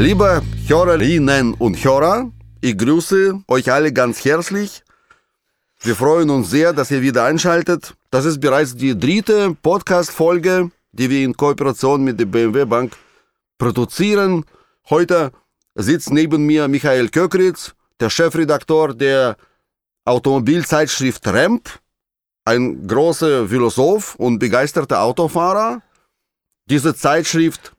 Liebe Hörerinnen und Hörer, ich grüße euch alle ganz herzlich. Wir freuen uns sehr, dass ihr wieder einschaltet. Das ist bereits die dritte Podcast-Folge, die wir in Kooperation mit der BMW Bank produzieren. Heute sitzt neben mir Michael Kökritz, der Chefredakteur der Automobilzeitschrift Ramp, ein großer Philosoph und begeisterter Autofahrer. Diese Zeitschrift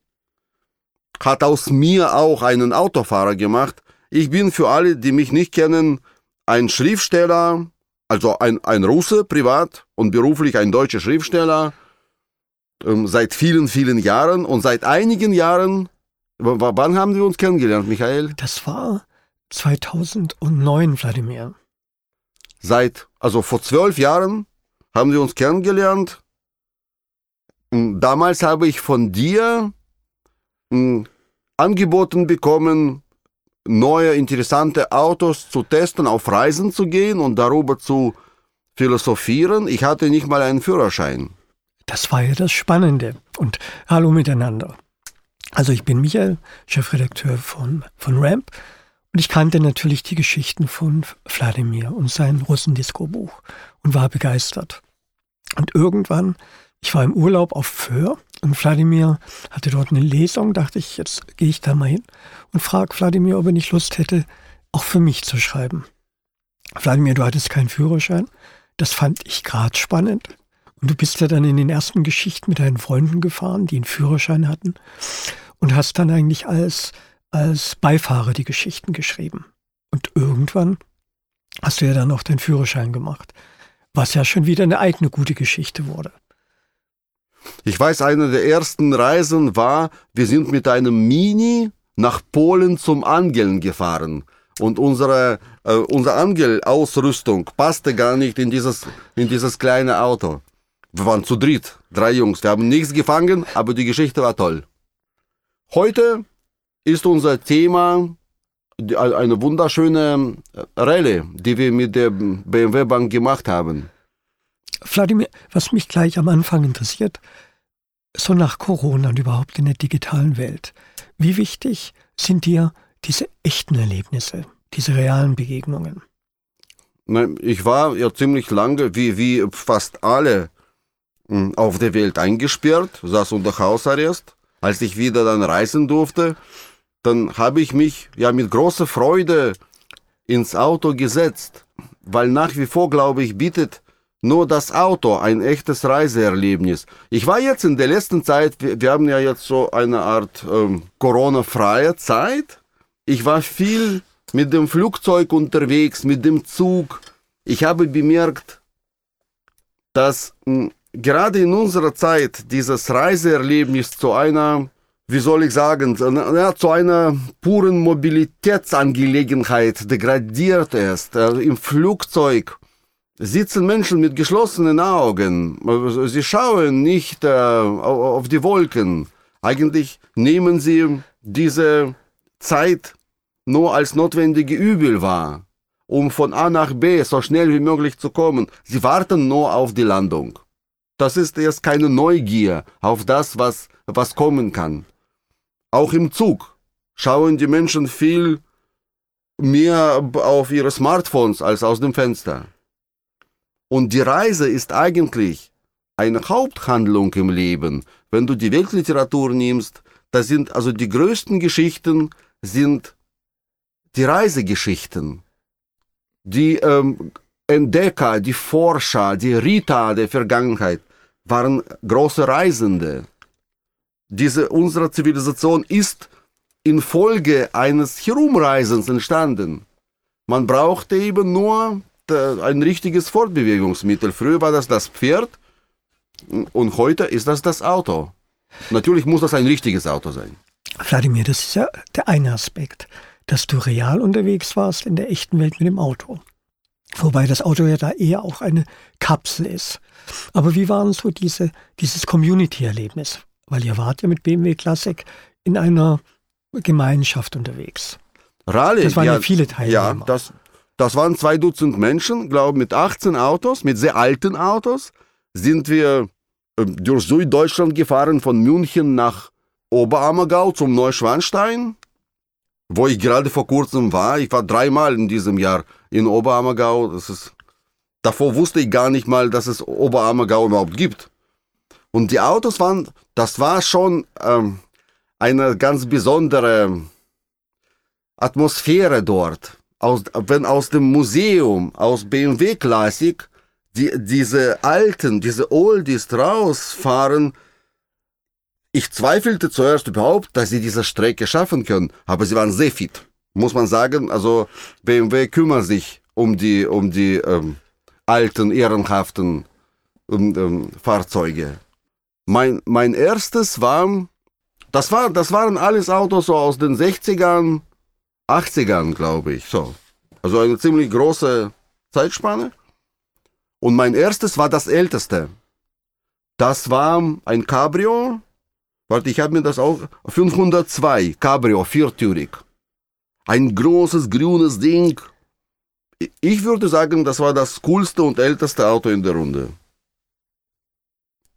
hat aus mir auch einen Autofahrer gemacht. Ich bin für alle, die mich nicht kennen, ein Schriftsteller, also ein, ein Russe, privat und beruflich ein deutscher Schriftsteller, ähm, seit vielen, vielen Jahren und seit einigen Jahren. Wann haben wir uns kennengelernt, Michael? Das war 2009, Wladimir. Seit, also vor zwölf Jahren haben wir uns kennengelernt. Damals habe ich von dir angeboten bekommen, neue interessante Autos zu testen, auf Reisen zu gehen und darüber zu philosophieren. Ich hatte nicht mal einen Führerschein. Das war ja das Spannende. Und hallo miteinander. Also ich bin Michael, Chefredakteur von, von Ramp und ich kannte natürlich die Geschichten von Wladimir und sein Russendisco-Buch und war begeistert. Und irgendwann, ich war im Urlaub auf Föhr und Wladimir hatte dort eine Lesung, dachte ich, jetzt gehe ich da mal hin und frage Wladimir, ob er nicht Lust hätte, auch für mich zu schreiben. Wladimir, du hattest keinen Führerschein. Das fand ich gerade spannend. Und du bist ja dann in den ersten Geschichten mit deinen Freunden gefahren, die einen Führerschein hatten, und hast dann eigentlich als, als Beifahrer die Geschichten geschrieben. Und irgendwann hast du ja dann auch deinen Führerschein gemacht, was ja schon wieder eine eigene gute Geschichte wurde. Ich weiß, eine der ersten Reisen war, wir sind mit einem Mini nach Polen zum Angeln gefahren. Und unsere, äh, unsere Angelausrüstung passte gar nicht in dieses, in dieses kleine Auto. Wir waren zu dritt, drei Jungs. Wir haben nichts gefangen, aber die Geschichte war toll. Heute ist unser Thema eine wunderschöne Rallye, die wir mit der BMW Bank gemacht haben. Vladimir, was mich gleich am Anfang interessiert, so nach Corona und überhaupt in der digitalen Welt, wie wichtig sind dir diese echten Erlebnisse, diese realen Begegnungen? Ich war ja ziemlich lange, wie, wie fast alle hm, auf der Welt eingesperrt, saß unter Hausarrest. Als ich wieder dann reisen durfte, dann habe ich mich ja mit großer Freude ins Auto gesetzt, weil nach wie vor, glaube ich, bietet nur das Auto ein echtes Reiseerlebnis. Ich war jetzt in der letzten Zeit, wir, wir haben ja jetzt so eine Art ähm, Corona-freie Zeit. Ich war viel mit dem Flugzeug unterwegs, mit dem Zug. Ich habe bemerkt, dass mh, hm, gerade in unserer Zeit dieses Reiseerlebnis zu einer, wie soll ich sagen, ja, zu einer puren Mobilitätsangelegenheit degradiert ist. Also Im Flugzeug sitzen Menschen mit geschlossenen Augen. Sie schauen nicht äh, auf die Wolken. Eigentlich nehmen sie diese Zeit nur als notwendige Übel wahr, um von A nach B so schnell wie möglich zu kommen. Sie warten nur auf die Landung. Das ist erst keine Neugier auf das, was, was kommen kann. Auch im Zug schauen die Menschen viel mehr auf ihre Smartphones als aus dem Fenster. Und die Reise ist eigentlich eine Haupthandlung im Leben. Wenn du die Weltliteratur nimmst, da sind also die größten Geschichten sind die Reisegeschichten. Die ähm, Entdecker, die Forscher, die Rita der Vergangenheit waren große Reisende. Diese unsere Zivilisation ist infolge eines Herumreisens entstanden. Man brauchte eben nur ein richtiges Fortbewegungsmittel. Früher war das das Pferd und heute ist das das Auto. Natürlich muss das ein richtiges Auto sein. Wladimir, das ist ja der eine Aspekt, dass du real unterwegs warst in der echten Welt mit dem Auto. Wobei das Auto ja da eher auch eine Kapsel ist. Aber wie waren so diese, dieses Community-Erlebnis? Weil ihr wart ja mit BMW Classic in einer Gemeinschaft unterwegs. Rallye, Das waren ja, ja, viele Teilnehmer. Ja, das, das waren zwei Dutzend Menschen, glaube mit 18 Autos, mit sehr alten Autos, sind wir äh, durch Süddeutschland gefahren, von München nach Oberammergau zum Neuschwanstein, wo ich gerade vor kurzem war. Ich war dreimal in diesem Jahr in Oberammergau. Das ist, davor wusste ich gar nicht mal, dass es Oberammergau überhaupt gibt. Und die Autos waren, das war schon ähm, eine ganz besondere Atmosphäre dort. Aus, wenn aus dem Museum, aus BMW Classic, die, diese alten, diese Oldies rausfahren, ich zweifelte zuerst überhaupt, dass sie diese Strecke schaffen können, aber sie waren sehr fit, muss man sagen. Also BMW kümmert sich um die, um die ähm, alten, ehrenhaften ähm, ähm, Fahrzeuge. Mein, mein erstes war, das war, das waren alles Autos so aus den 60ern, 80ern, glaube ich, so. Also eine ziemlich große Zeitspanne. Und mein erstes war das älteste. Das war ein Cabrio. Warte, ich habe mir das auch 502 Cabrio viertürig. Ein großes grünes Ding. Ich würde sagen, das war das coolste und älteste Auto in der Runde.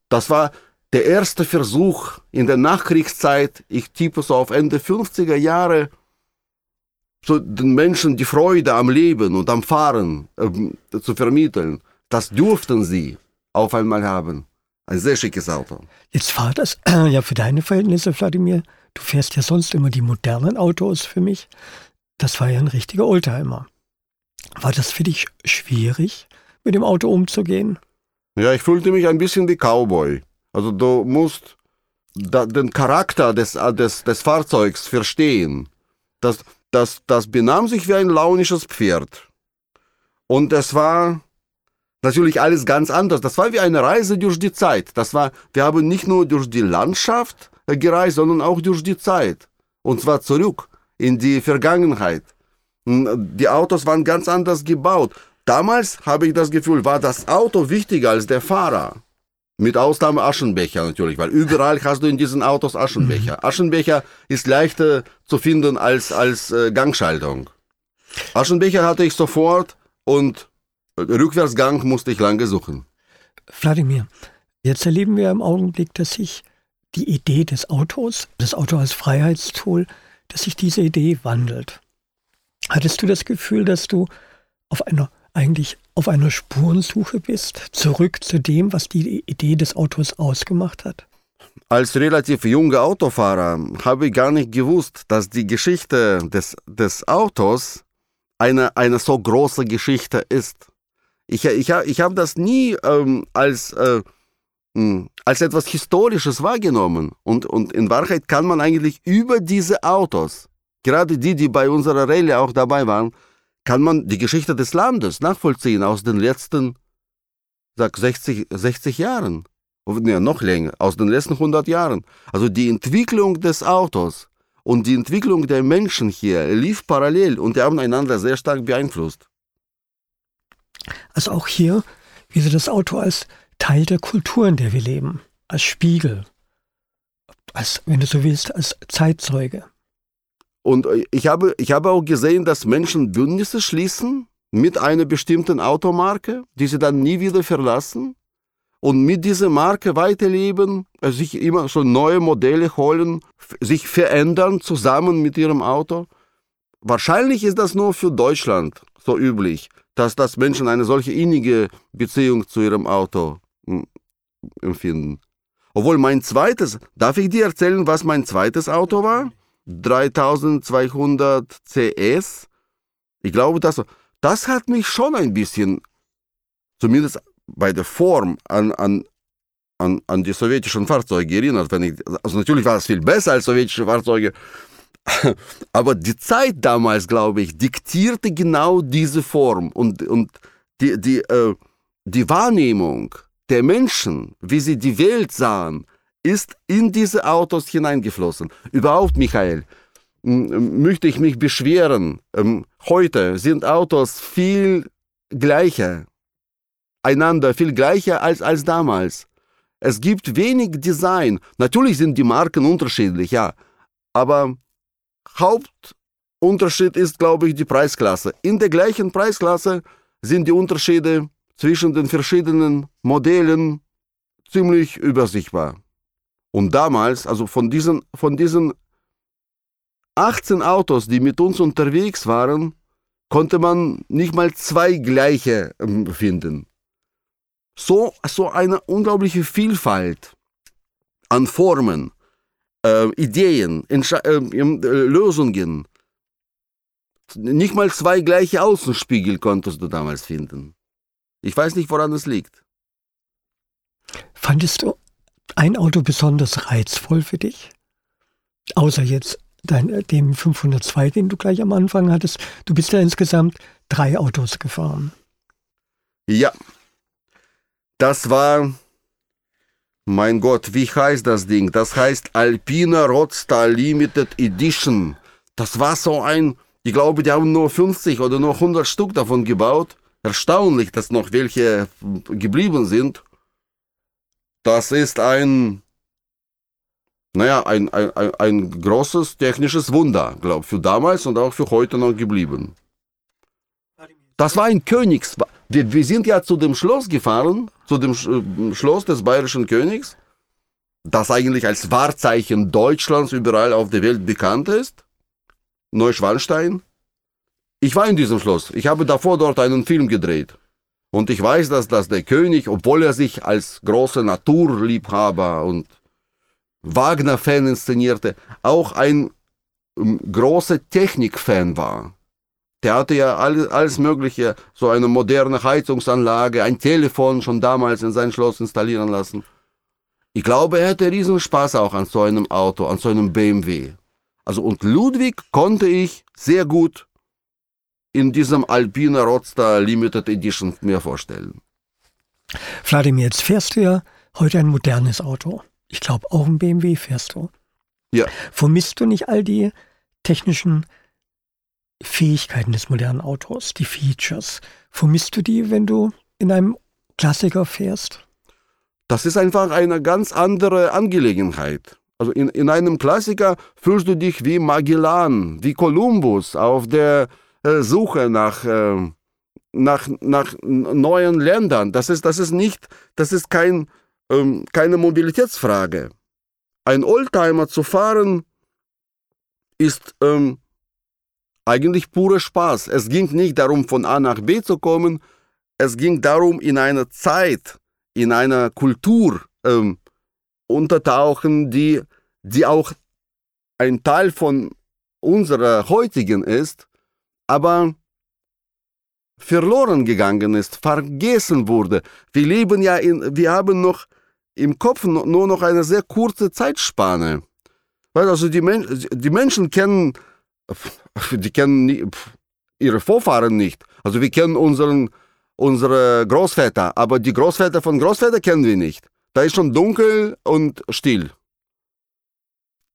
Das war der erste Versuch in der Nachkriegszeit, ich tippe so auf Ende 50er Jahre, so den Menschen die Freude am Leben und am Fahren äh, zu vermitteln. Das durften sie auf einmal haben. Ein sehr schickes Auto. Jetzt war das ja für deine Verhältnisse, Wladimir. Du fährst ja sonst immer die modernen Autos für mich. Das war ja ein richtiger Oldtimer. War das für dich schwierig, mit dem Auto umzugehen? Ja, ich fühlte mich ein bisschen wie Cowboy. Also du musst da, den Charakter des, des, des Fahrzeugs verstehen. Das, das, das benahm sich wie ein launisches Pferd. Und es war natürlich alles ganz anders. Das war wie eine Reise durch die Zeit. Das war, wir haben nicht nur durch die Landschaft gereist, sondern auch durch die Zeit. Und zwar zurück in die Vergangenheit. Die Autos waren ganz anders gebaut. Damals habe ich das Gefühl, war das Auto wichtiger als der Fahrer. Mit Ausnahme Aschenbecher natürlich, weil überall hast du in diesen Autos Aschenbecher. Aschenbecher ist leichter zu finden als, als äh, Gangschaltung. Aschenbecher hatte ich sofort und Rückwärtsgang musste ich lange suchen. Wladimir, jetzt erleben wir im Augenblick, dass sich die Idee des Autos, das Auto als Freiheitstool, dass sich diese Idee wandelt. Hattest du das Gefühl, dass du auf einer eigentlich auf einer Spurensuche bist, zurück zu dem, was die Idee des Autos ausgemacht hat? Als relativ junger Autofahrer habe ich gar nicht gewusst, dass die Geschichte des, des Autos eine, eine so große Geschichte ist. Ich, ich, ich habe das nie ähm, als, äh, als etwas Historisches wahrgenommen. Und, und in Wahrheit kann man eigentlich über diese Autos, gerade die, die bei unserer Rallye auch dabei waren, kann man die Geschichte des Landes nachvollziehen aus den letzten, sag 60, 60 Jahren. Ja, noch länger, aus den letzten 100 Jahren. Also die Entwicklung des Autos und die Entwicklung der Menschen hier lief parallel und die haben einander sehr stark beeinflusst. Also auch hier wie sie das Auto als Teil der Kultur, in der wir leben, als Spiegel, als, wenn du so willst, als Zeitzeuge. Und ich habe, ich habe auch gesehen, dass Menschen Bündnisse schließen mit einer bestimmten Automarke, die sie dann nie wieder verlassen und mit dieser Marke weiterleben, also sich immer schon neue Modelle holen, sich verändern zusammen mit ihrem Auto. Wahrscheinlich ist das nur für Deutschland so üblich dass, dass Menschen eine solche innige Beziehung zu ihrem Auto hm, empfinden. Obwohl mein zweites, darf ich dir erzählen, was mein zweites Auto war? 3200 CS. Ich glaube, das, das hat mich schon ein bisschen, zumindest bei der Form, an, an, an, an die sowjetischen Fahrzeuge erinnert. Wenn ich, also natürlich war es viel besser als sowjetische Fahrzeuge, Aber die Zeit damals, glaube ich, diktierte genau diese Form und, und die, die, äh, die Wahrnehmung der Menschen, wie sie die Welt sahen, ist in diese Autos hineingeflossen. Überhaupt, Michael, möchte ich mich beschweren. Ähm, heute sind Autos viel gleicher. Einander viel gleicher als, als damals. Es gibt wenig Design. Natürlich sind die Marken unterschiedlich, ja. Aber Hauptunterschied ist, glaube ich, die Preisklasse. In der gleichen Preisklasse sind die Unterschiede zwischen den verschiedenen Modellen ziemlich übersichtbar. Und damals, also von diesen, von diesen 18 Autos, die mit uns unterwegs waren, konnte man nicht mal zwei gleiche ähm, finden. So, so eine unglaubliche Vielfalt an Formen, äh, Ideen, Entsche äh, Lösungen. Nicht mal zwei gleiche Außenspiegel konntest du damals finden. Ich weiß nicht, woran es liegt. Fandest du ein Auto besonders reizvoll für dich? Außer jetzt dein, dem 502, den du gleich am Anfang hattest. Du bist ja insgesamt drei Autos gefahren. Ja. Das war, mein Gott, wie heißt das Ding? Das heißt Alpina Rodstar Limited Edition. Das war so ein, ich glaube, die haben nur 50 oder nur 100 Stück davon gebaut. Erstaunlich, dass noch welche geblieben sind. Das ist ein, naja, ein, ein, ein großes technisches Wunder, glaube ich, für damals und auch für heute noch geblieben. Das war ein Königs... Wir, wir sind ja zu dem Schloss gefahren, zu dem äh, Schloss des bayerischen Königs, das eigentlich als Wahrzeichen Deutschlands überall auf der Welt bekannt ist. Neuschwanstein. Ich war in diesem Schloss. Ich habe davor dort einen Film gedreht. Und ich weiß, dass, dass der König, obwohl er sich als großer Naturliebhaber und Wagner-Fan inszenierte, auch ein um, großer Technik-Fan war. Der hatte ja alles, alles Mögliche, so eine moderne Heizungsanlage, ein Telefon schon damals in sein Schloss installieren lassen. Ich glaube, er hatte riesen Spaß auch an so einem Auto, an so einem BMW. Also und Ludwig konnte ich sehr gut in diesem Alpina Roadster Limited Edition mir vorstellen. Vladimir, jetzt fährst du ja heute ein modernes Auto. Ich glaube, auch ein BMW fährst du. Ja. Vermisst du nicht all die technischen Fähigkeiten des modernen Autos, die Features? Vermisst du die, wenn du in einem Klassiker fährst? Das ist einfach eine ganz andere Angelegenheit. Also in, in einem Klassiker fühlst du dich wie Magellan, wie Kolumbus auf der Suche nach, äh, nach, nach neuen Ländern. Das ist, das ist nicht, das ist kein, ähm, keine Mobilitätsfrage. Ein Oldtimer zu fahren ist ähm, eigentlich purer Spaß. Es ging nicht darum, von A nach B zu kommen. Es ging darum, in einer Zeit, in einer Kultur ähm, untertauchen, die, die auch ein Teil von unserer heutigen ist, aber verloren gegangen ist, vergessen wurde. Wir leben ja in, wir haben noch im Kopf nur noch eine sehr kurze Zeitspanne. Weil also die, Men die Menschen kennen, die kennen ihre Vorfahren nicht. Also wir kennen unseren, unsere Großväter, aber die Großväter von Großväter kennen wir nicht. Da ist schon dunkel und still.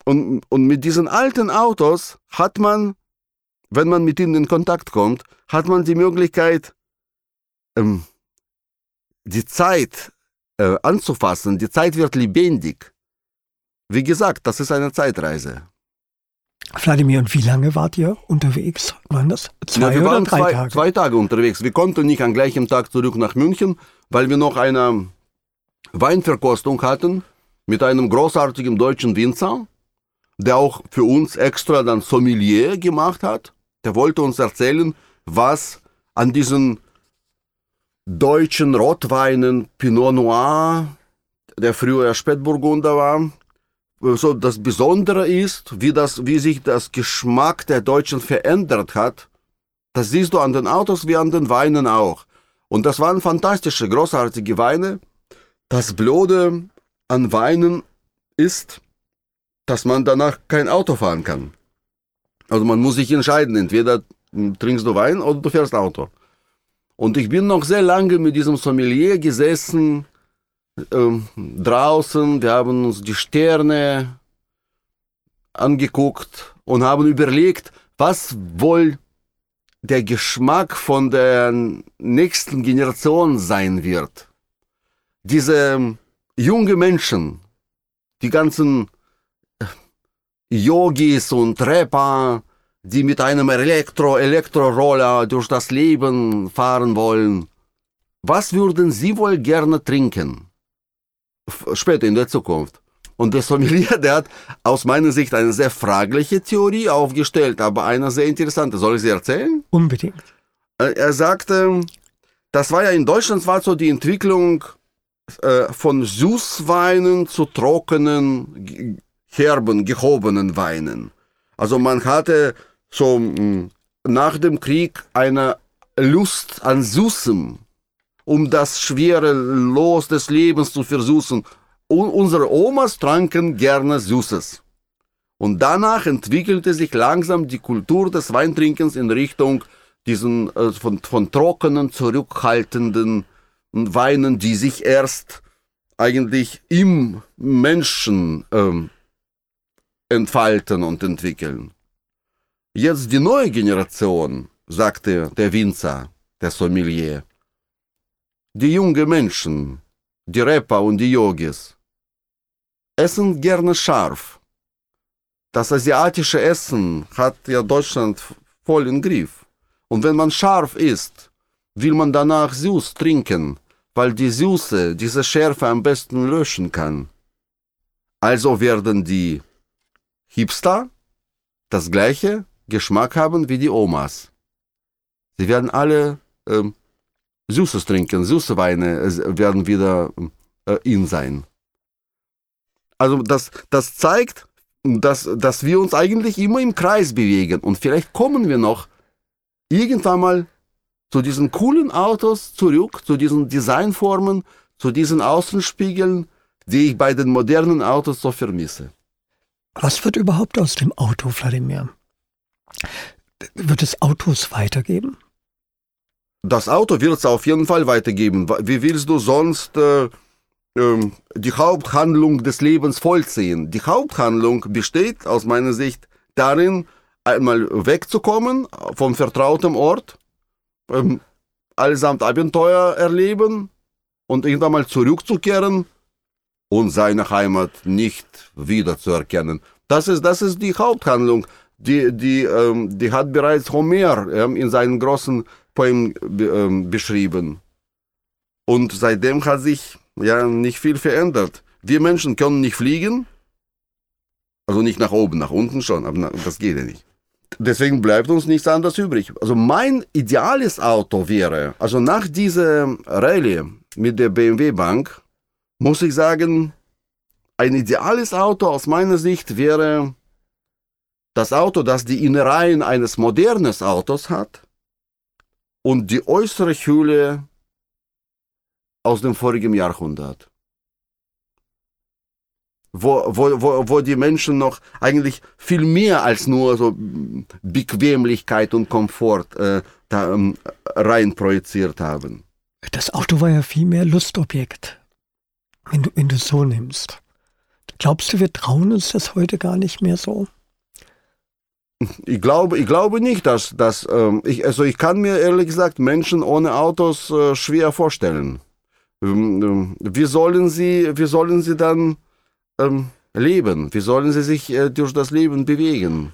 Und, und mit diesen alten Autos hat man wenn man mit ihnen in Kontakt kommt, hat man die Möglichkeit, ähm, die Zeit äh, anzufassen. Die Zeit wird lebendig. Wie gesagt, das ist eine Zeitreise. Wladimir, und wie lange wart ihr unterwegs? Waren das zwei ja, wir oder waren drei zwei, Tage? Zwei Tage unterwegs. Wir konnten nicht am gleichen Tag zurück nach München, weil wir noch eine Weinverkostung hatten mit einem großartigen deutschen Winzer, der auch für uns extra dann Sommelier gemacht hat. Der wollte uns erzählen, was an diesen deutschen Rotweinen Pinot Noir, der früher Spätburgunder war, so das Besondere ist, wie, das, wie sich das Geschmack der Deutschen verändert hat. Das siehst du an den Autos wie an den Weinen auch. Und das waren fantastische, großartige Weine. Das Blöde an Weinen ist, dass man danach kein Auto fahren kann. Also man muss sich entscheiden, entweder trinkst du Wein oder du fährst Auto. Und ich bin noch sehr lange mit diesem Sommelier gesessen, ähm, draußen, wir haben uns die Sterne angeguckt und haben überlegt, was wohl der Geschmack von der nächsten Generation sein wird. Diese junge Menschen, die ganzen Yogis und Rapper, die mit einem Elektro Elektroroller durch das Leben fahren wollen. Was würden Sie wohl gerne trinken? Später in der Zukunft. Und der Sommelier, der hat aus meiner Sicht eine sehr fragliche Theorie aufgestellt, aber eine sehr interessante. Soll ich sie erzählen? Unbedingt. Äh, er sagte, das war ja in Deutschland war so die Entwicklung äh, von Süßweinen zu trockenen, herben, gehobenen Weinen. Also man hatte so mm, nach dem Krieg eine Lust an Süßem, um das schwere Los des Lebens zu versüßen. Und unsere Omas tranken gerne Süßes. Und danach entwickelte sich langsam die Kultur des Weintrinkens in Richtung diesen äh, von, von trockenen, zurückhaltenden Weinen, die sich erst eigentlich im Menschen ähm, entfalten und entwickeln. Jetzt die neue Generation, sagte der Winzer, der Sommelier. Die jungen Menschen, die Rapper und die Yogis, essen gerne scharf. Das asiatische Essen hat ja Deutschland voll im Griff. Und wenn man scharf isst, will man danach süß trinken, weil die Süße diese Schärfe am besten löschen kann. Also werden die Hipster das gleiche Geschmack haben wie die Omas. Sie werden alle ähm, Süßes trinken, süße Weine äh, werden wieder äh, in sein. Also das, das zeigt, dass, dass wir uns eigentlich immer im Kreis bewegen und vielleicht kommen wir noch irgendwann mal zu diesen coolen Autos zurück, zu diesen Designformen, zu diesen Außenspiegeln, die ich bei den modernen Autos so vermisse. Was wird überhaupt aus dem Auto, Wladimir? Wird es Autos weitergeben? Das Auto wird es auf jeden Fall weitergeben. Wie willst du sonst äh, äh, die Haupthandlung des Lebens vollziehen? Die Haupthandlung besteht aus meiner Sicht darin, einmal wegzukommen vom vertrauten Ort, ähm, allesamt Abenteuer erleben und irgendwann mal zurückzukehren und seine Heimat nicht wiederzuerkennen. Das ist, das ist die Haupthandlung die, die, ähm, die hat bereits Homer ähm, in seinen großen Poemen ähm, beschrieben. Und seitdem hat sich ja nicht viel verändert. Wir Menschen können nicht fliegen, also nicht nach oben, nach unten schon, aber das geht ja nicht. Deswegen bleibt uns nichts anderes übrig. Also mein ideales Auto wäre, also nach dieser Rallye mit der BMW Bank, muss ich sagen, ein ideales Auto aus meiner Sicht wäre das Auto, das die Innereien eines modernen Autos hat und die äußere Hülle aus dem vorigen Jahrhundert. Wo, wo, wo, wo die Menschen noch eigentlich viel mehr als nur so Bequemlichkeit und Komfort äh, da ähm, rein projiziert haben. Das Auto war ja viel mehr Lustobjekt, wenn du, wenn du es so nimmst. Glaubst du, wir trauen uns das heute gar nicht mehr so? Ich glaube, ich glaube nicht, dass, dass ähm, ich, also ich kann mir ehrlich gesagt Menschen ohne Autos äh, schwer vorstellen. Ähm, ähm, wie sollen sie, wie sollen sie dann ähm, leben? Wie sollen sie sich äh, durch das Leben bewegen?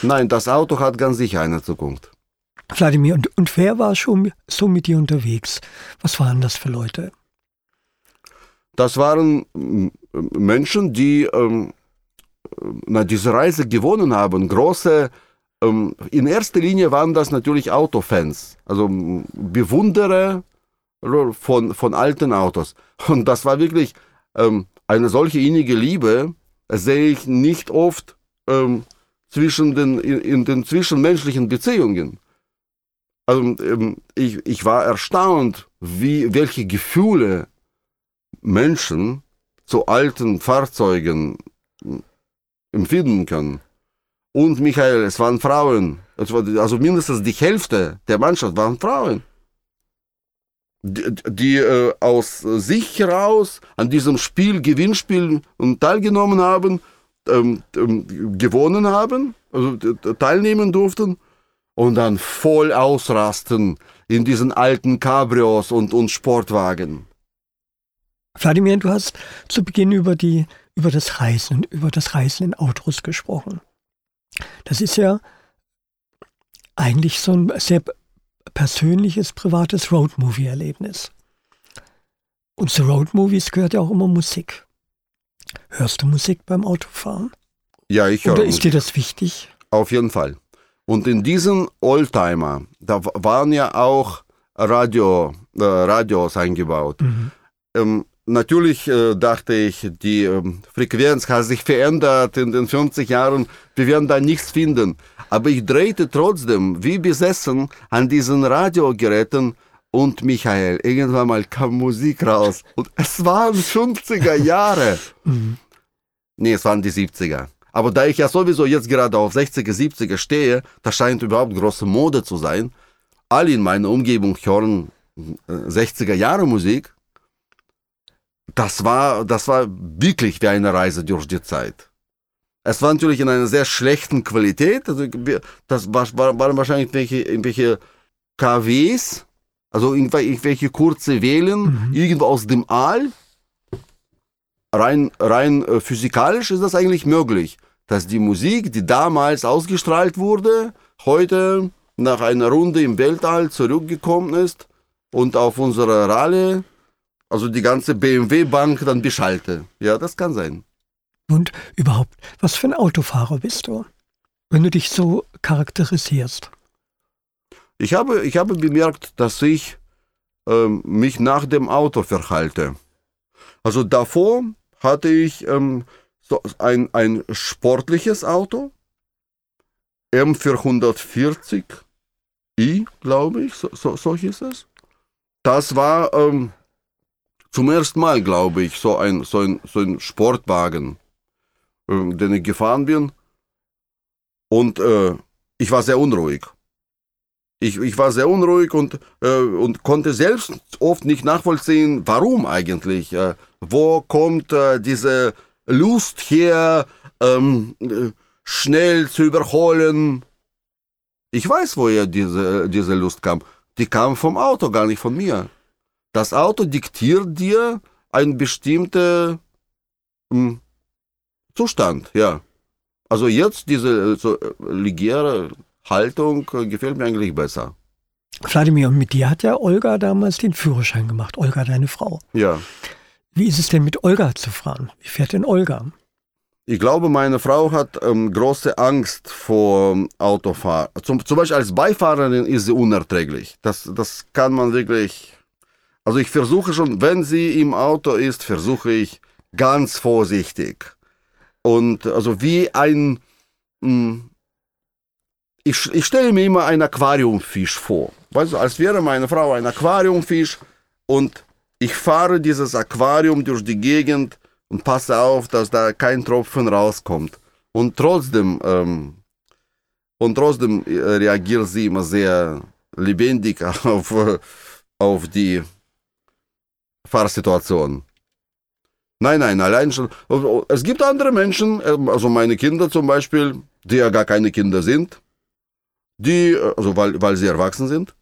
Nein, das Auto hat ganz sicher eine Zukunft. Wladimir, und, und wer war schon so mit dir unterwegs? Was waren das für Leute? Das waren Menschen, die ähm, na, diese Reise gewonnen haben. Große, ähm, in erster Linie waren das natürlich Autofans, also Bewunderer von, von alten Autos. Und das war wirklich ähm, eine solche innige Liebe, sehe ich nicht oft ähm, zwischen den, in, in, den zwischenmenschlichen Beziehungen. Also, ähm, ich, ich war erstaunt, wie, welche Gefühle Menschen zu alten Fahrzeugen empfinden kann. Und Michael, es waren Frauen. also mindestens die Hälfte der Mannschaft waren Frauen. Die, die äh, aus sich heraus an diesem Spiel, Gewinnspiel teilgenommen haben, ähm, ähm, gewonnen haben, also teilnehmen durften. und dann voll ausrasten in diesen alten Cabrios und, und Sportwagen. Vladimir, du hast zu Beginn über die, über das Reisen, über das Reisen in Autos gesprochen. Das ist ja eigentlich so ein sehr persönliches, privates Roadmovie-Erlebnis. Und zu Roadmovies gehört ja auch immer Musik. Hörst du Musik beim Autofahren? Ja, ich höre. Oder ist dir das wichtig? Auf jeden Fall. Und in diesen Oldtimer, da waren ja auch Radio, äh, Radios eingebaut. Mhm. Ähm, natürlich äh, dachte ich, die äh, Frequenz hat sich verändert in den 50 Jahren. Wir werden da nichts finden. Aber ich drehte trotzdem wie besessen an diesen Radiogeräten und Michael, irgendwann mal kam Musik raus. Und es waren 50er Jahre. Mhm. Nee, es waren die 70er. Aber da ich ja sowieso jetzt gerade auf 60er, 70er stehe, das scheint überhaupt große Mode zu sein. Alle in meiner Umgebung hören 60er äh, Jahre Musik. Das war, das war wirklich wie eine Reise durch die Zeit. Es war natürlich in einer sehr schlechten Qualität. Also das war, waren wahrscheinlich irgendwelche, irgendwelche KWs, also irgendwelche kurze Wellen, mhm. irgendwo aus dem All rein, rein äh, physikalisch ist das eigentlich möglich, dass die Musik, die damals ausgestrahlt wurde, heute nach einer Runde im Weltall zurückgekommen ist und auf unserer Ralle, also die ganze BMW-Bank dann beschalte. Ja, das kann sein. Und überhaupt, was für ein Autofahrer bist du, wenn du dich so charakterisierst? Ich habe, ich habe bemerkt, dass ich ähm, mich nach dem Auto verhalte. Also davor hatte ich ähm, so ein, ein sportliches Auto, M440i, glaube ich, so, so, so hieß es. Das war ähm, zum ersten Mal, glaube ich, so ein, so ein, so ein Sportwagen, äh, den ich gefahren bin. Und äh, ich war sehr unruhig. Ich, ich war sehr unruhig und, äh, und konnte selbst oft nicht nachvollziehen, warum eigentlich. Äh, wo kommt äh, diese Lust her, ähm, schnell zu überholen? Ich weiß, woher diese, diese Lust kam. Die kam vom Auto, gar nicht von mir. Das Auto diktiert dir einen bestimmten ähm, Zustand, ja. Also jetzt diese so legere Haltung gefällt mir eigentlich besser. Vladimir, und mit dir hat ja Olga damals den Führerschein gemacht. Olga, deine Frau. Ja. Wie ist es denn mit Olga zu fahren? Wie fährt denn Olga? Ich glaube, meine Frau hat ähm, große Angst vor Autofahren. Zum, zum Beispiel als Beifahrerin ist sie unerträglich. Das, das kann man wirklich. Also ich versuche schon, wenn sie im Auto ist, versuche ich ganz vorsichtig. Und also wie ein. Mh, hm, ich, ich stelle mir immer einen Aquariumfisch vor. Weißt du, als wäre meine Frau ein Aquariumfisch und ich fahre dieses Aquarium durch die Gegend und passe auf, dass da kein Tropfen rauskommt. Und trotzdem, ähm, und trotzdem äh, reagiert sie immer sehr lebendig auf, auf die Fahrsituation. Nein, nein, allein schon. Es gibt andere Menschen, ähm, also meine Kinder zum Beispiel, die ja gar keine Kinder sind, die, also weil, weil sie erwachsen sind,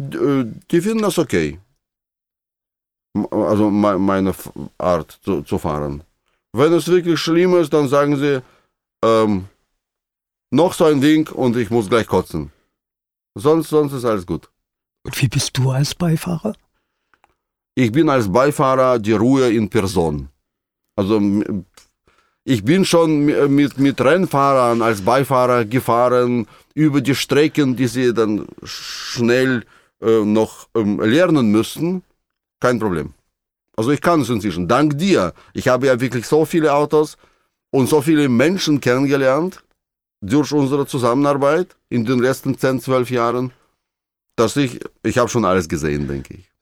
äh, die finden das okay also meine Art zu, zu, fahren. Wenn es wirklich schlimm ist, dann sagen sie, ähm, noch so ein Ding und ich muss gleich kotzen. Sonst, sonst ist alles gut. Und wie bist du als Beifahrer? Ich bin als Beifahrer die Ruhe in Person. Also ich bin schon mit, mit Rennfahrern als Beifahrer gefahren über die Strecken, die sie dann schnell äh, noch ähm, lernen müssten. Kein Problem. Also ich kann es inzwischen. Dank dir. Ich habe ja wirklich so viele Autos und so viele Menschen kennengelernt durch unsere Zusammenarbeit in den letzten 10, 12 Jahren, dass ich, ich habe schon alles gesehen, denke ich.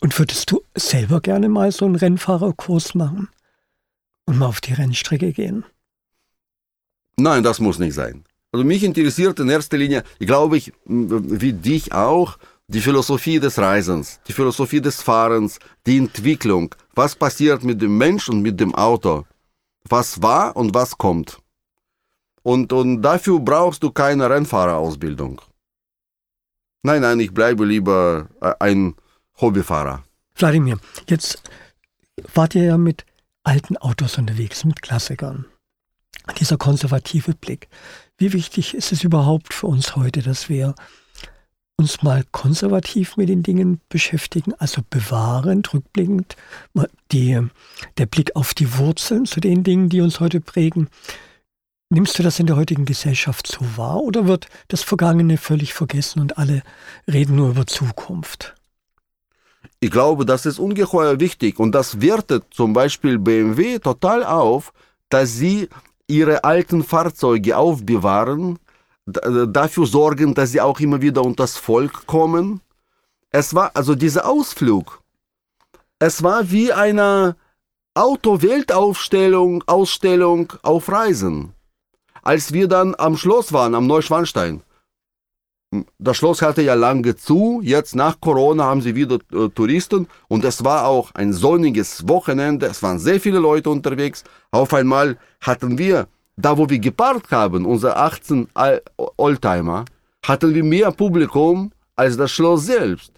Und würdest du selber gerne mal so einen Rennfahrerkurs machen und mal auf die Rennstrecke gehen? Nein, das muss nicht sein. Also mich interessiert in erster Linie, glaube ich, wie dich auch, die Philosophie des Reisens, die Philosophie des Fahrens, die Entwicklung, was passiert mit dem Mensch und mit dem Auto, was war und was kommt. Und, und dafür brauchst du keine Rennfahrerausbildung. Nein, nein, ich bleibe lieber äh, ein Hobbyfahrer. Wladimir, jetzt wart ihr ja mit alten Autos unterwegs, mit Klassikern. Dieser konservative Blick. Wie wichtig ist es überhaupt für uns heute, dass wir uns mal konservativ mit den Dingen beschäftigen, also bewahrend, rückblickend, die, der Blick auf die Wurzeln zu den Dingen, die uns heute prägen. Nimmst du das in der heutigen Gesellschaft so wahr oder wird das Vergangene völlig vergessen und alle reden nur über Zukunft? Ich glaube, das ist ungeheuer wichtig und das wertet zum Beispiel BMW total auf, dass sie ihre alten Fahrzeuge aufbewahren, dafür sorgen, dass sie auch immer wieder unter das Volk kommen. Es war also dieser Ausflug. Es war wie eine Auto-Weltausstellung Ausstellung auf Reisen. Als wir dann am Schloss waren, am Neuschwanstein. Das Schloss hatte ja lange zu. Jetzt nach Corona haben sie wieder äh, Touristen und es war auch ein sonniges Wochenende. Es waren sehr viele Leute unterwegs. Auf einmal hatten wir da wo wir geparkt haben, unsere 18 Oldtimer, hatten wir mehr Publikum als das Schloss selbst.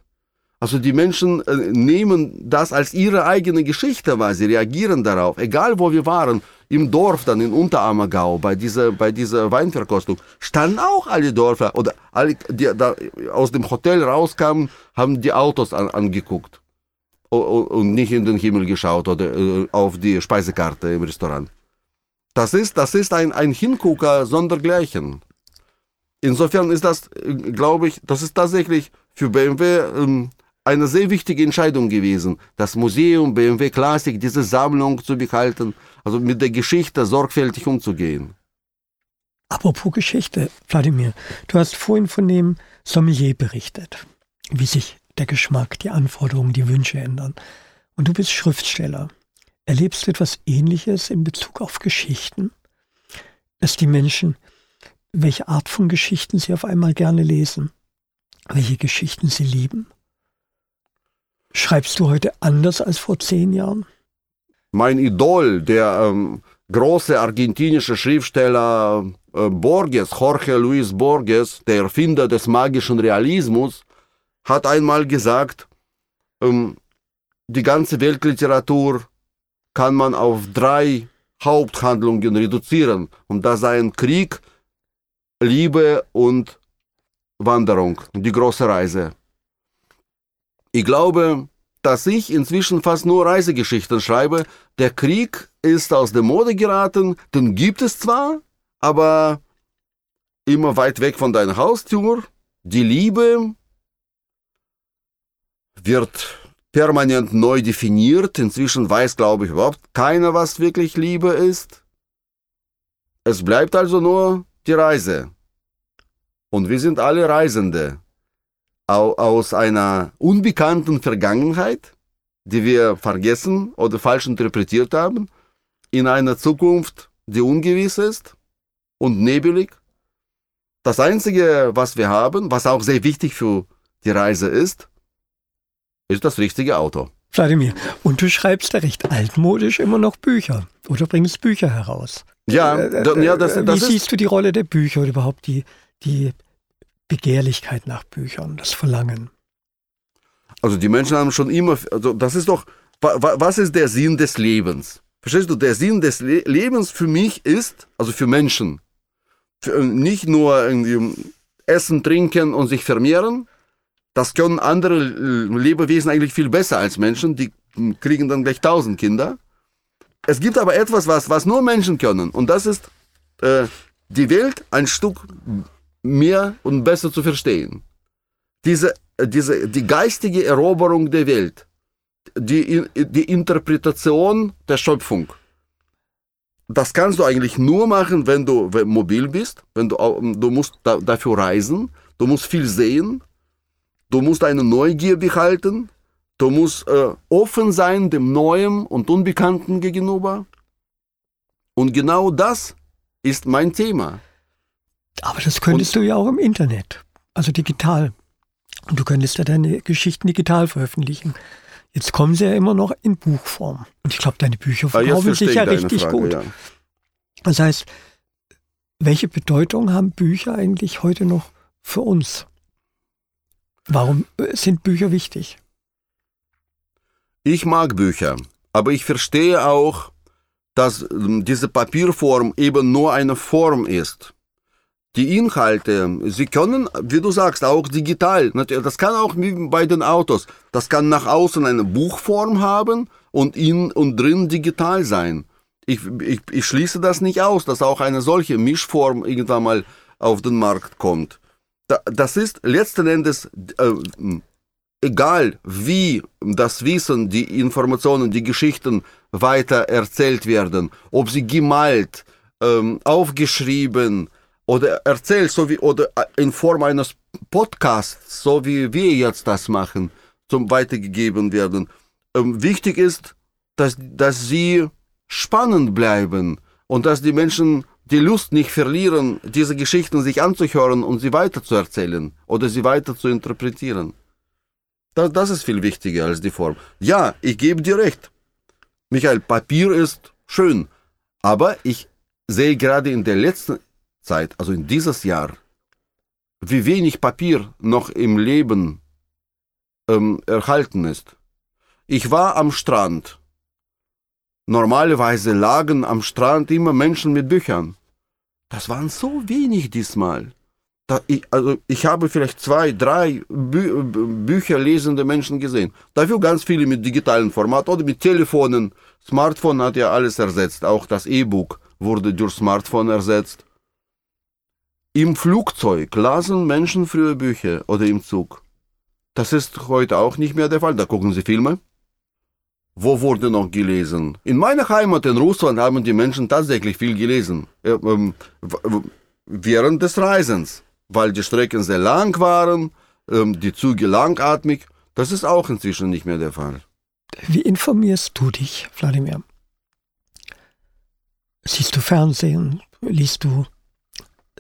Also die Menschen äh, nehmen das als ihre eigene Geschichte wahr, sie reagieren darauf, egal wo wir waren, im Dorf dann in Unterammergau bei dieser, bei dieser Weinverkostung, standen auch alle Dörfer oder alle, die da aus dem Hotel rauskamen, haben die Autos an, angeguckt und nicht in den Himmel geschaut oder äh, auf die Speisekarte im Restaurant. Das ist, das ist ein, ein Hingucker sondergleichen. Insofern ist das, glaube ich, das ist tatsächlich für BMW ähm, eine sehr wichtige Entscheidung gewesen, das Museum BMW Klassik, diese Sammlung zu behalten, also mit der Geschichte sorgfältig umzugehen. Apropos Geschichte, Wladimir, du hast vorhin von dem Sommelier berichtet, wie sich der Geschmack, die Anforderungen, die Wünsche ändern. Und du bist Schriftsteller. Erlebst du etwas Ähnliches in Bezug auf Geschichten? Dass die Menschen, welche Art von Geschichten sie auf einmal gerne lesen, welche Geschichten sie lieben? Schreibst du heute anders als vor zehn Jahren? Mein Idol, der ähm, große argentinische Schriftsteller äh, Borges, Jorge Luis Borges, der Erfinder des magischen Realismus, hat einmal gesagt, ähm, die ganze Weltliteratur kann man auf drei Haupthandlungen reduzieren. Und das seien Krieg, Liebe und Wanderung, die große Reise. Ich glaube, dass ich inzwischen fast nur Reisegeschichten schreibe. Der Krieg ist aus der Mode geraten, den gibt es zwar, aber immer weit weg von deiner Haustür. Die Liebe wird permanent neu definiert. Inzwischen weiß, glaube ich, überhaupt keiner, was wirklich Liebe ist. Es bleibt also nur die Reise. Und wir sind alle Reisende aus einer unbekannten Vergangenheit, die wir vergessen oder falsch interpretiert haben, in einer Zukunft, die ungewiss ist und nebelig. Das Einzige, was wir haben, was auch sehr wichtig für die Reise ist, ist das richtige Auto. Wladimir, und du schreibst ja recht altmodisch immer noch Bücher oder bringst Bücher heraus. Ja, äh, äh, ja das, das Wie siehst du die Rolle der Bücher oder überhaupt die, die Begehrlichkeit nach Büchern, das Verlangen? Also die Menschen haben schon immer, also das ist doch, was ist der Sinn des Lebens? Verstehst du, der Sinn des Le Lebens für mich ist, also für Menschen, für, äh, nicht nur irgendwie essen, trinken und sich vermehren, das können andere Lebewesen eigentlich viel besser als Menschen. Die kriegen dann gleich tausend Kinder. Es gibt aber etwas, was, was nur Menschen können. Und das ist äh, die Welt ein Stück mehr und besser zu verstehen. Diese, diese, die geistige Eroberung der Welt, die, die Interpretation der Schöpfung, das kannst du eigentlich nur machen, wenn du mobil bist, wenn du, du musst da, dafür reisen, du musst viel sehen, Du musst eine Neugier behalten. Du musst äh, offen sein dem Neuen und Unbekannten gegenüber. Und genau das ist mein Thema. Aber das könntest und, du ja auch im Internet, also digital. Und du könntest ja deine Geschichten digital veröffentlichen. Jetzt kommen sie ja immer noch in Buchform. Und ich glaube, deine Bücher ah, verkaufen sich ja richtig Frage, gut. Ja. Das heißt, welche Bedeutung haben Bücher eigentlich heute noch für uns? Warum äh, sind Bücher wichtig? Ich mag Bücher, aber ich verstehe auch, dass ähm, diese Papierform eben nur eine Form ist. Die Inhalte, sie können, wie du sagst, auch digital. Das kann auch wie bei den Autos. Das kann nach außen eine Buchform haben und in und drin digital sein. Ich, ich, ich schließe das nicht aus, dass auch eine solche Mischform irgendwann mal auf den Markt kommt. Das ist letzten Endes äh, egal, wie das Wissen, die Informationen, die Geschichten weiter erzählt werden, ob sie gemalt, ähm, aufgeschrieben oder erzählt, so wie oder äh, in Form eines Podcasts, so wie wir jetzt das machen, zum weitergegeben werden. Ähm, wichtig ist, dass, dass sie spannend bleiben und dass die Menschen die Lust nicht verlieren, diese Geschichten sich anzuhören und sie weiter zu erzählen oder sie weiter zu interpretieren. Das, das ist viel wichtiger als die Form. Ja, ich gebe dir recht. Michael, Papier ist schön, aber ich sehe gerade in der letzten Zeit, also in dieses Jahr, wie wenig Papier noch im Leben ähm, erhalten ist. Ich war am Strand. Normalerweise lagen am Strand immer Menschen mit Büchern. Das waren so wenig diesmal. Da, ich, also ich habe vielleicht zwei, drei Bü Bücher lesende Menschen gesehen. Dafür ganz viele mit digitalen Format oder mit Telefonen. Smartphone hat ja alles ersetzt. Auch das E-Book wurde durch Smartphone ersetzt. Im Flugzeug lasen Menschen früher Bücher oder im Zug. Das ist heute auch nicht mehr der Fall. Da gucken sie Filme. Wo wurde noch gelesen? In meiner Heimat in Russland haben die Menschen tatsächlich viel gelesen. Ähm, während des Reisens weil die Strecken sehr lang waren, ähm, die Züge langatmig. Das ist auch inzwischen nicht mehr der Fall. Wie informierst du dich, Wladimir? Siehst du Fernsehen? Liest du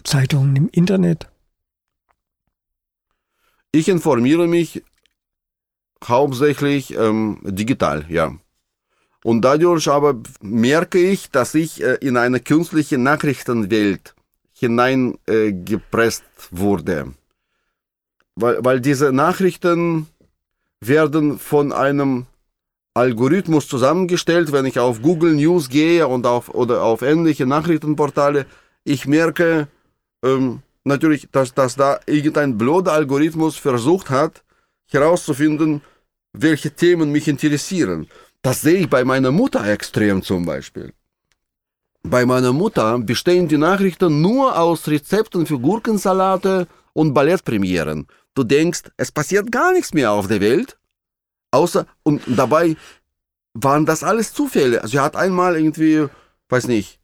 Zeitungen im Internet? Ich informiere mich hauptsächlich ähm, digital, ja. Und dadurch aber merke ich, dass ich äh, in eine künstliche Nachrichtenwelt hineingepresst äh, wurde. Weil, weil diese Nachrichten werden von einem Algorithmus zusammengestellt, wenn ich auf Google News gehe und auf, oder auf ähnliche Nachrichtenportale, ich merke ähm, natürlich, dass, dass da irgendein blöder Algorithmus versucht hat, herauszufinden, welche Themen mich interessieren. Das sehe ich bei meiner Mutter extrem zum Beispiel. Bei meiner Mutter bestehen die Nachrichten nur aus Rezepten für Gurkensalate und Ballettpremieren. Du denkst, es passiert gar nichts mehr auf der Welt. Außer, und dabei waren das alles Zufälle. Sie hat einmal irgendwie, weiß nicht,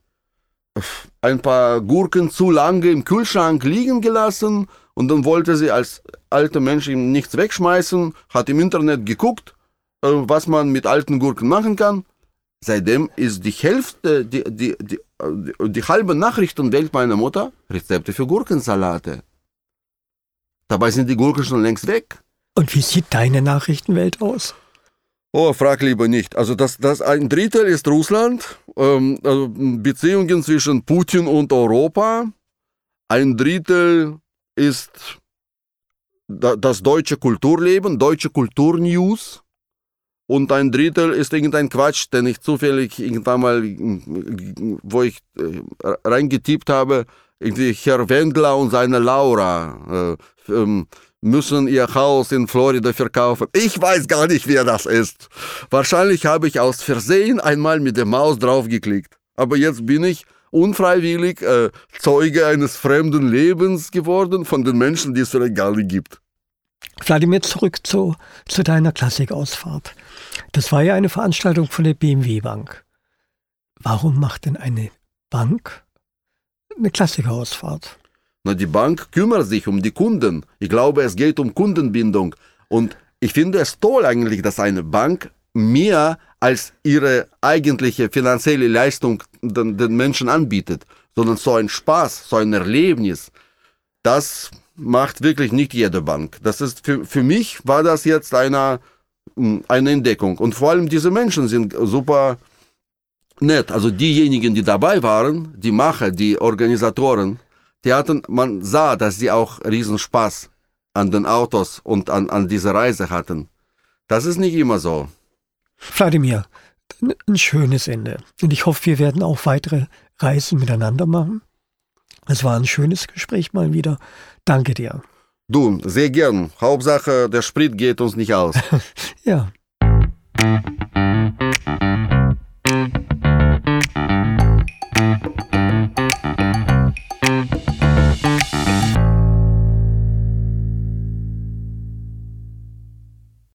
ein paar Gurken zu lange im Kühlschrank liegen gelassen und dann wollte sie als alter Mensch ihm nichts wegschmeißen, hat im Internet geguckt, äh, was man mit alten Gurken machen kann Seitdem ist die Hälfte, die, die, die, die, die halbe Nachrichtenwelt meiner Mutter Rezepte für Gurkensalate. Dabei sind die Gurken schon längst weg. Und wie sieht deine Nachrichtenwelt aus? Oh, frag lieber nicht. Also das, das ein Drittel ist Russland, ähm, also Beziehungen zwischen Putin und Europa. Ein Drittel ist das deutsche Kulturleben, deutsche Kulturnews und ein Drittel ist irgendein Quatsch, den ich zufällig irgendwann mal, wo ich äh, reingetippt habe, irgendwie Herr Wendler und seine Laura äh, ähm, müssen ihr Haus in Florida verkaufen. Ich weiß gar nicht, wer das ist. Wahrscheinlich habe ich aus Versehen einmal mit der Maus draufgeklickt. Aber jetzt bin ich unfreiwillig äh, Zeuge eines fremden Lebens geworden von den Menschen, die es vielleicht gar nicht gibt. Wladimir, zurück zu, zu deiner Klassikausfahrt. Das war ja eine Veranstaltung von der BMW Bank. Warum macht denn eine Bank eine Klassikerausfahrt? Na, die Bank kümmert sich um die Kunden. Ich glaube, es geht um Kundenbindung. Und ich finde es toll eigentlich, dass eine Bank mehr als ihre eigentliche finanzielle Leistung den, den Menschen anbietet, sondern so ein Spaß, so ein Erlebnis. Das macht wirklich nicht jede Bank. Das ist für, für mich war das jetzt eine, hm, eine Entdeckung. Und vor allem diese Menschen sind super Nett, also diejenigen, die dabei waren, die Macher, die Organisatoren, die hatten, man sah, dass sie auch Riesenspaß an den Autos und an, an dieser Reise hatten. Das ist nicht immer so. Wladimir, ein schönes Ende. Und ich hoffe, wir werden auch weitere Reisen miteinander machen. Es war ein schönes Gespräch mal wieder. Danke dir. Du, sehr gern. Hauptsache, der Sprit geht uns nicht aus. ja.